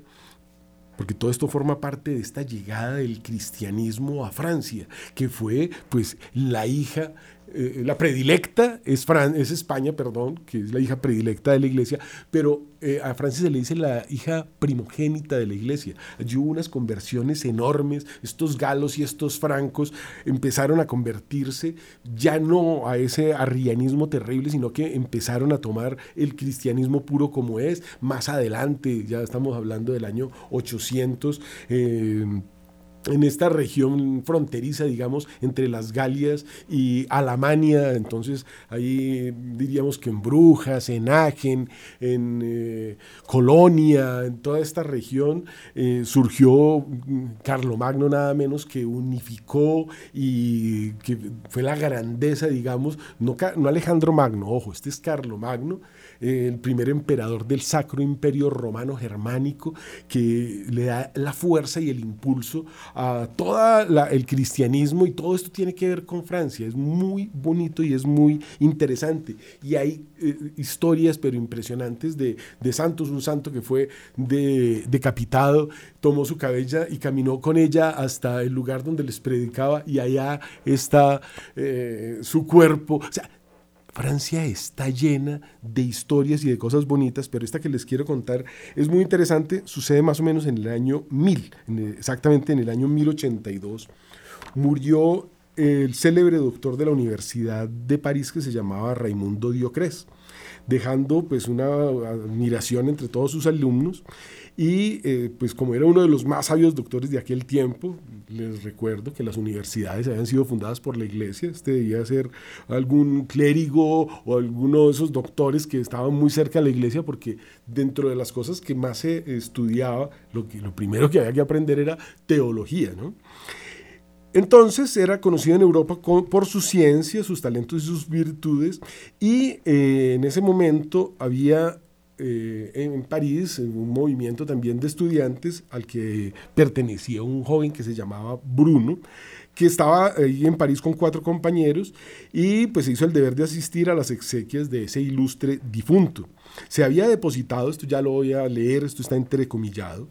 porque todo esto forma parte de esta llegada del cristianismo a Francia, que fue pues la hija eh, la predilecta es, es España, perdón, que es la hija predilecta de la iglesia, pero eh, a Francia se le dice la hija primogénita de la iglesia. Allí hubo unas conversiones enormes, estos galos y estos francos empezaron a convertirse ya no a ese arrianismo terrible, sino que empezaron a tomar el cristianismo puro como es. Más adelante, ya estamos hablando del año 800, en esta región fronteriza, digamos, entre las Galias y Alemania. Entonces, ahí diríamos que en Brujas, en Agen, en eh, Colonia, en toda esta región, eh, surgió Carlomagno nada menos que unificó y que fue la grandeza, digamos, no, no Alejandro Magno, ojo, este es Carlomagno el primer emperador del Sacro Imperio Romano Germánico, que le da la fuerza y el impulso a todo el cristianismo y todo esto tiene que ver con Francia. Es muy bonito y es muy interesante. Y hay eh, historias, pero impresionantes, de, Santos, un santo que fue decapitado, tomó su cabella y caminó con ella hasta el lugar donde les predicaba y allá está eh, su cuerpo. O sea, Francia está llena de historias y de cosas bonitas, pero esta que les quiero contar es muy interesante, sucede más o menos en el año 1000, exactamente en el año 1082. Murió el célebre doctor de la Universidad de París que se llamaba Raimundo Diocres, dejando pues una admiración entre todos sus alumnos y eh, pues como era uno de los más sabios doctores de aquel tiempo, les recuerdo que las universidades habían sido fundadas por la iglesia, este debía ser algún clérigo o alguno de esos doctores que estaban muy cerca de la iglesia porque dentro de las cosas que más se estudiaba, lo, que, lo primero que había que aprender era teología, ¿no? Entonces era conocido en Europa por su ciencia, sus talentos y sus virtudes, y eh, en ese momento había eh, en París un movimiento también de estudiantes al que pertenecía un joven que se llamaba Bruno, que estaba ahí en París con cuatro compañeros y pues hizo el deber de asistir a las exequias de ese ilustre difunto. Se había depositado, esto ya lo voy a leer, esto está entrecomillado,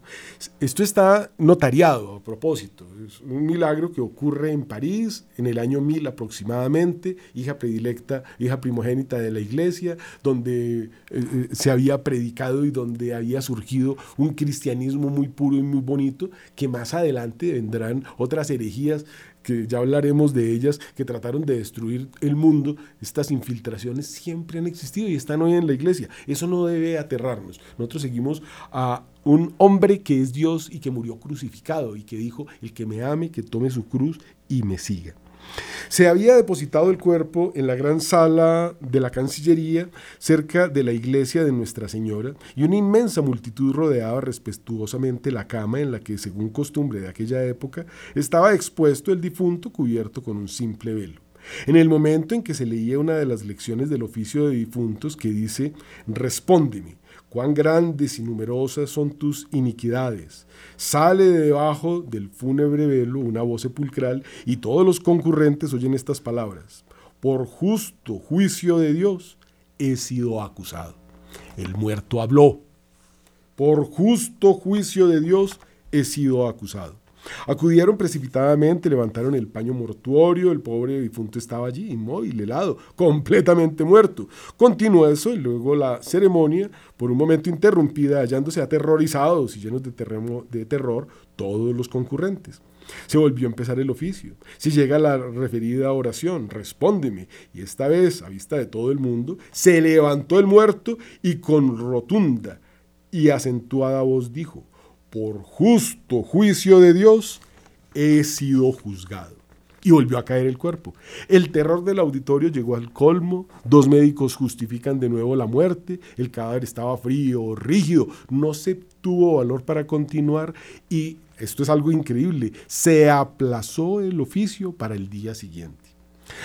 esto está notariado a propósito, es un milagro que ocurre en París en el año 1000 aproximadamente, hija predilecta, hija primogénita de la iglesia, donde eh, eh, se había predicado y donde había surgido un cristianismo muy puro y muy bonito, que más adelante vendrán otras herejías que ya hablaremos de ellas, que trataron de destruir el mundo, estas infiltraciones siempre han existido y están hoy en la iglesia. Eso no debe aterrarnos. Nosotros seguimos a un hombre que es Dios y que murió crucificado y que dijo, el que me ame, que tome su cruz y me siga. Se había depositado el cuerpo en la gran sala de la Cancillería, cerca de la iglesia de Nuestra Señora, y una inmensa multitud rodeaba respetuosamente la cama en la que, según costumbre de aquella época, estaba expuesto el difunto cubierto con un simple velo. En el momento en que se leía una de las lecciones del oficio de difuntos que dice, Respóndeme, cuán grandes y numerosas son tus iniquidades. Sale de debajo del fúnebre velo una voz sepulcral y todos los concurrentes oyen estas palabras. Por justo juicio de Dios he sido acusado. El muerto habló. Por justo juicio de Dios he sido acusado. Acudieron precipitadamente, levantaron el paño mortuorio, el pobre difunto estaba allí, inmóvil, helado, completamente muerto. Continuó eso y luego la ceremonia, por un momento interrumpida, hallándose aterrorizados y llenos de, de terror todos los concurrentes. Se volvió a empezar el oficio. Si llega la referida oración, respóndeme. Y esta vez, a vista de todo el mundo, se levantó el muerto y con rotunda y acentuada voz dijo, por justo juicio de Dios, he sido juzgado. Y volvió a caer el cuerpo. El terror del auditorio llegó al colmo, dos médicos justifican de nuevo la muerte, el cadáver estaba frío, rígido, no se tuvo valor para continuar y, esto es algo increíble, se aplazó el oficio para el día siguiente.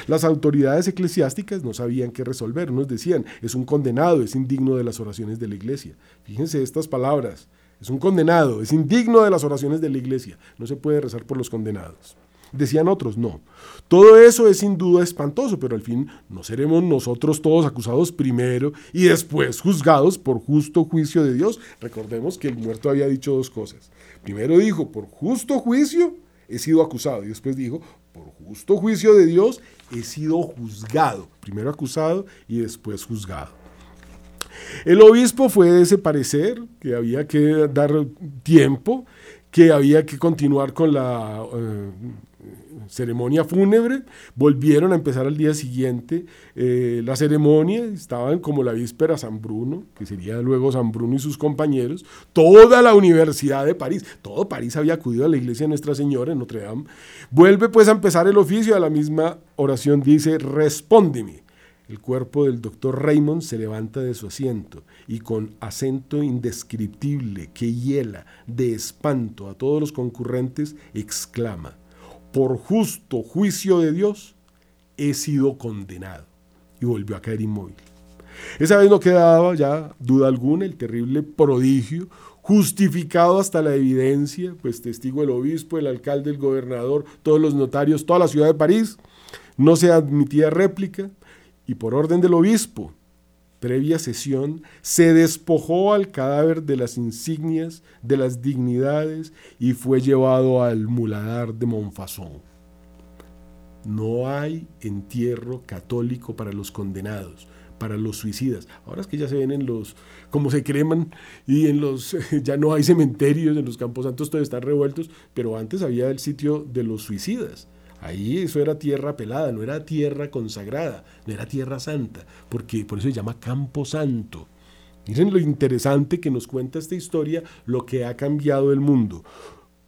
Las autoridades eclesiásticas no sabían qué resolver, nos decían, es un condenado, es indigno de las oraciones de la iglesia. Fíjense estas palabras, es un condenado, es indigno de las oraciones de la iglesia. No se puede rezar por los condenados. Decían otros, no. Todo eso es sin duda espantoso, pero al fin no seremos nosotros todos acusados primero y después juzgados por justo juicio de Dios. Recordemos que el muerto había dicho dos cosas. Primero dijo, por justo juicio he sido acusado. Y después dijo, por justo juicio de Dios he sido juzgado. Primero acusado y después juzgado. El obispo fue de ese parecer, que había que dar tiempo, que había que continuar con la, eh, ceremonia fúnebre, volvieron a empezar al día siguiente eh, la ceremonia, estaban como la víspera San Bruno, que sería luego San Bruno y sus compañeros, toda la Universidad de París, todo París había acudido a la iglesia de Nuestra Señora en Notre Dame, vuelve pues a empezar el oficio, a la misma oración dice, respóndeme. El cuerpo del doctor Raymond se levanta de su asiento y con acento indescriptible que hiela de espanto a todos los concurrentes, exclama, por justo juicio de Dios, he sido condenado. Y volvió a caer inmóvil. Esa vez no quedaba ya duda alguna el terrible prodigio, justificado hasta la evidencia, pues testigo el obispo, el alcalde, el gobernador, todos los notarios, toda la ciudad de París, no se admitía réplica y por orden del obispo, previa sesión, se despojó al cadáver de las insignias, de las dignidades y fue llevado al muladar de Montfaucon. No hay entierro católico para los condenados, para los suicidas. Ahora es que ya se ven en los, como se creman, y en los, (laughs) ya no hay cementerios, en los campos santos todos están revueltos, pero antes había el sitio de los suicidas. Ahí eso era tierra pelada, no era tierra consagrada, no era tierra santa, porque por eso se llama Campo Santo. Miren lo interesante que nos cuenta esta historia, lo que ha cambiado el mundo.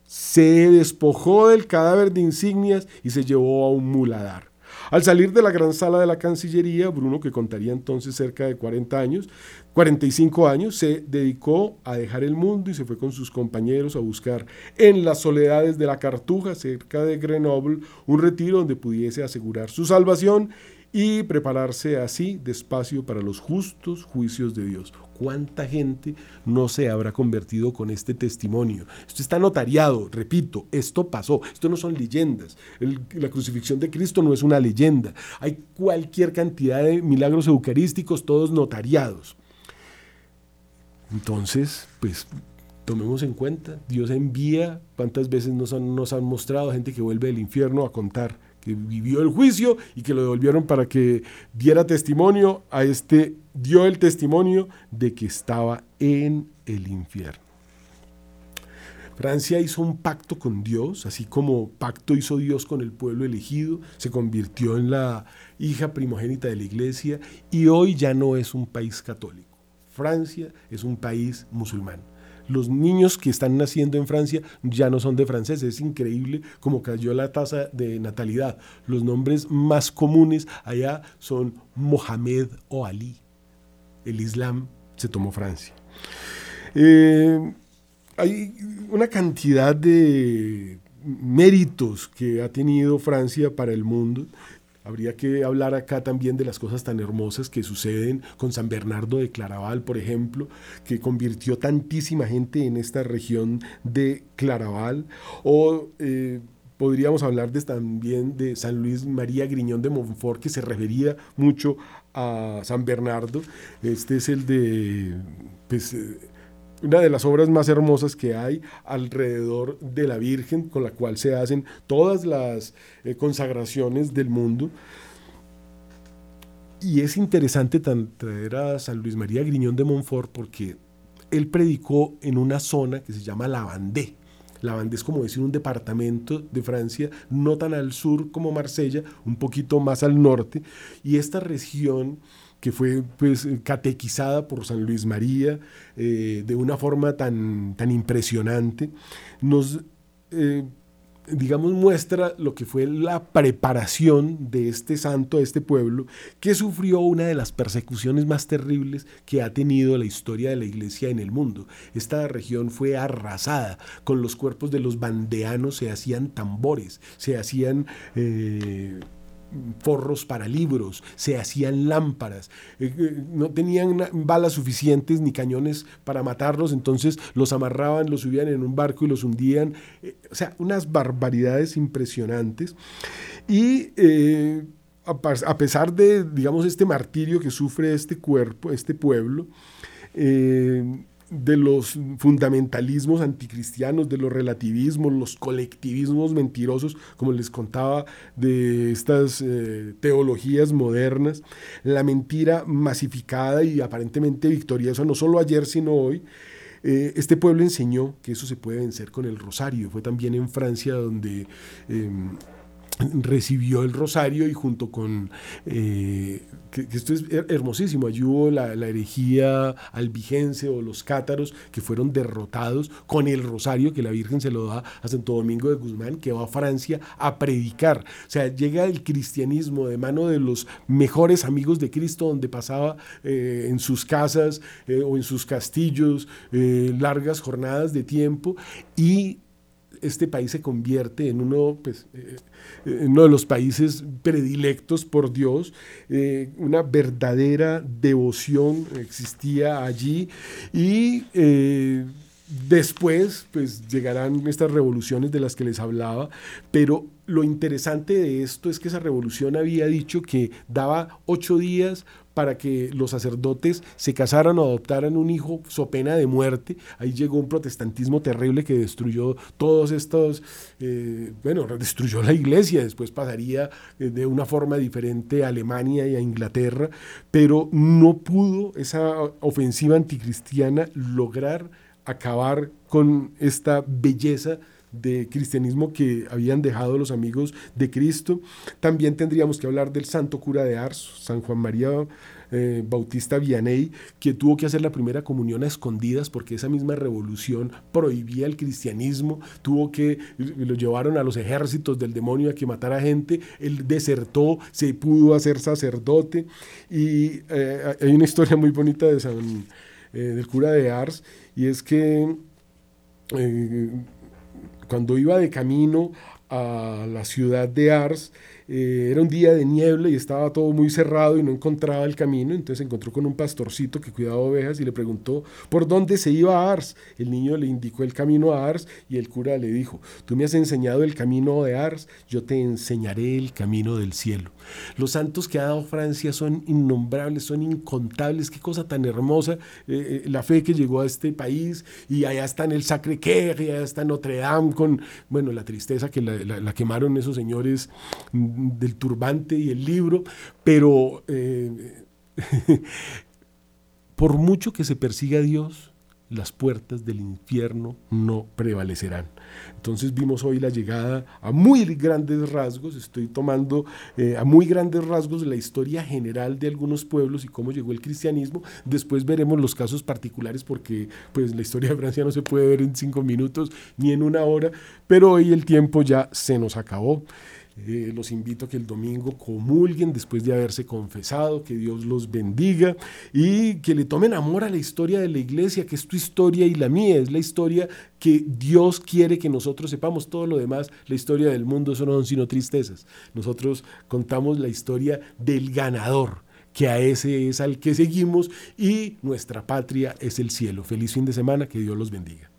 Se despojó del cadáver de insignias y se llevó a un muladar. Al salir de la gran sala de la Cancillería, Bruno, que contaría entonces cerca de 40 años, 45 años, se dedicó a dejar el mundo y se fue con sus compañeros a buscar en las soledades de la Cartuja, cerca de Grenoble, un retiro donde pudiese asegurar su salvación y prepararse así despacio para los justos juicios de Dios. ¿Cuánta gente no se habrá convertido con este testimonio? Esto está notariado, repito, esto pasó, esto no son leyendas. la crucifixión de Cristo no es una leyenda. Hay cualquier cantidad de milagros eucarísticos, todos notariados. Entonces, pues tomemos en cuenta, Dios envía, cuántas veces nos han, nos han mostrado gente que vuelve del infierno a contar que vivió el juicio y que lo devolvieron para que diera testimonio a este, dio el testimonio de que estaba en el infierno. Francia hizo un pacto con Dios, así como pacto hizo Dios con el pueblo elegido, se convirtió en la hija primogénita de la iglesia y hoy ya no es un país católico. Francia es un país musulmán los niños que están naciendo en Francia ya no son de francés. Es increíble cómo cayó la tasa de natalidad. Los nombres más comunes allá son Mohamed o Ali. El Islam se tomó Francia. Eh, hay una cantidad de méritos que ha tenido Francia para el mundo. Habría que hablar acá también de las cosas tan hermosas que suceden con San Bernardo de Claraval, por ejemplo, que convirtió tantísima gente en esta región de Claraval. O eh, podríamos hablar de, también de San Luis María Griñón de Montfort, que se refería mucho a San Bernardo. Este es el de... Pues, eh, una de las obras más hermosas que hay alrededor de la Virgen, con la cual se hacen todas las eh, consagraciones del mundo. Y es interesante traer a San Luis María Griñón de Montfort porque él predicó en una zona que se llama La Vendée. La Vendée es como decir un departamento de Francia, no tan al sur como Marsella, un poquito más al norte. Y esta región que fue pues, catequizada por San Luis María eh, de una forma tan, tan impresionante, nos, eh, digamos, muestra lo que fue la preparación de este santo, de este pueblo, que sufrió una de las persecuciones más terribles que ha tenido la historia de la iglesia en el mundo. Esta región fue arrasada, con los cuerpos de los bandeanos se hacían tambores, se hacían... Eh, forros para libros, se hacían lámparas, eh, eh, no tenían balas suficientes ni cañones para matarlos, entonces los amarraban, los subían en un barco y los hundían, eh, o sea, unas barbaridades impresionantes. Y a, pesar de, digamos, este martirio que sufre este cuerpo, este pueblo, de los fundamentalismos anticristianos, de los relativismos, los colectivismos mentirosos, como les contaba, de estas eh, teologías modernas, la mentira masificada y aparentemente victoriosa, no solo ayer, sino hoy. Eh, este pueblo enseñó que eso se puede vencer con el rosario. Fue también en Francia donde em, recibió el rosario y junto con, eh, esto es hermosísimo, allí hubo la, herejía albigense o los cátaros que fueron derrotados con el rosario que la Virgen se lo da a Santo Domingo de Guzmán, que va a Francia a predicar. O sea, llega el cristianismo de mano de los mejores amigos de Cristo, donde pasaba eh, en sus casas eh, o en sus castillos largas jornadas de tiempo y este país se convierte en uno, pues, eh, eh, uno de los países predilectos por Dios, eh, una verdadera devoción existía allí y después pues llegarán estas revoluciones de las que les hablaba, pero lo interesante de esto es que esa revolución había dicho que daba ocho días para que los sacerdotes se casaran o adoptaran un hijo so pena de muerte. Ahí llegó un protestantismo terrible que destruyó todos estos, eh, bueno, destruyó la iglesia, después pasaría eh, de una forma diferente a Alemania y a Inglaterra, pero no pudo esa ofensiva anticristiana lograr acabar con esta belleza de cristianismo que habían dejado los amigos de Cristo. También tendríamos que hablar del santo cura de Ars, San Juan María eh, Bautista Vianney, que tuvo que hacer la primera comunión a escondidas porque esa misma revolución prohibía el cristianismo, tuvo que, lo llevaron a los ejércitos del demonio a que matara gente, él desertó, se pudo hacer sacerdote y eh, hay una historia muy bonita de San, eh, del cura de Ars y es que cuando iba de camino a la ciudad de Ars, eh, era un día de niebla y estaba todo muy cerrado y no encontraba el camino, entonces se encontró con un pastorcito que cuidaba ovejas y le preguntó por dónde se iba a Ars. El niño le indicó el camino a Ars y el cura le dijo, tú me has enseñado el camino de Ars, yo te enseñaré el camino del cielo. Los santos que ha dado Francia son innombrables, son incontables, qué cosa tan hermosa eh, eh, la fe que llegó a este país y allá está en el Sacré-Cœur y allá está Notre Dame con, bueno, la tristeza que la quemaron esos señores del turbante y el libro, pero eh, (laughs) por mucho que se persiga a Dios, las puertas del infierno no prevalecerán. Entonces vimos hoy la llegada a muy grandes rasgos, estoy tomando eh, a muy grandes rasgos la historia general de algunos pueblos y cómo llegó el cristianismo. Después veremos los casos particulares porque pues la historia de Francia no se puede ver en cinco minutos ni en una hora, pero hoy el tiempo ya se nos acabó. Eh, los invito a que el domingo comulguen después de haberse confesado, que Dios los bendiga y que le tomen amor a la historia de la iglesia, que es tu historia y la mía, es la historia que Dios quiere que nosotros sepamos. Todo lo demás, la historia del mundo, eso no son sino tristezas. Nosotros contamos la historia del ganador que a ese es al que seguimos y nuestra patria es el cielo. Feliz fin de semana, que Dios los bendiga.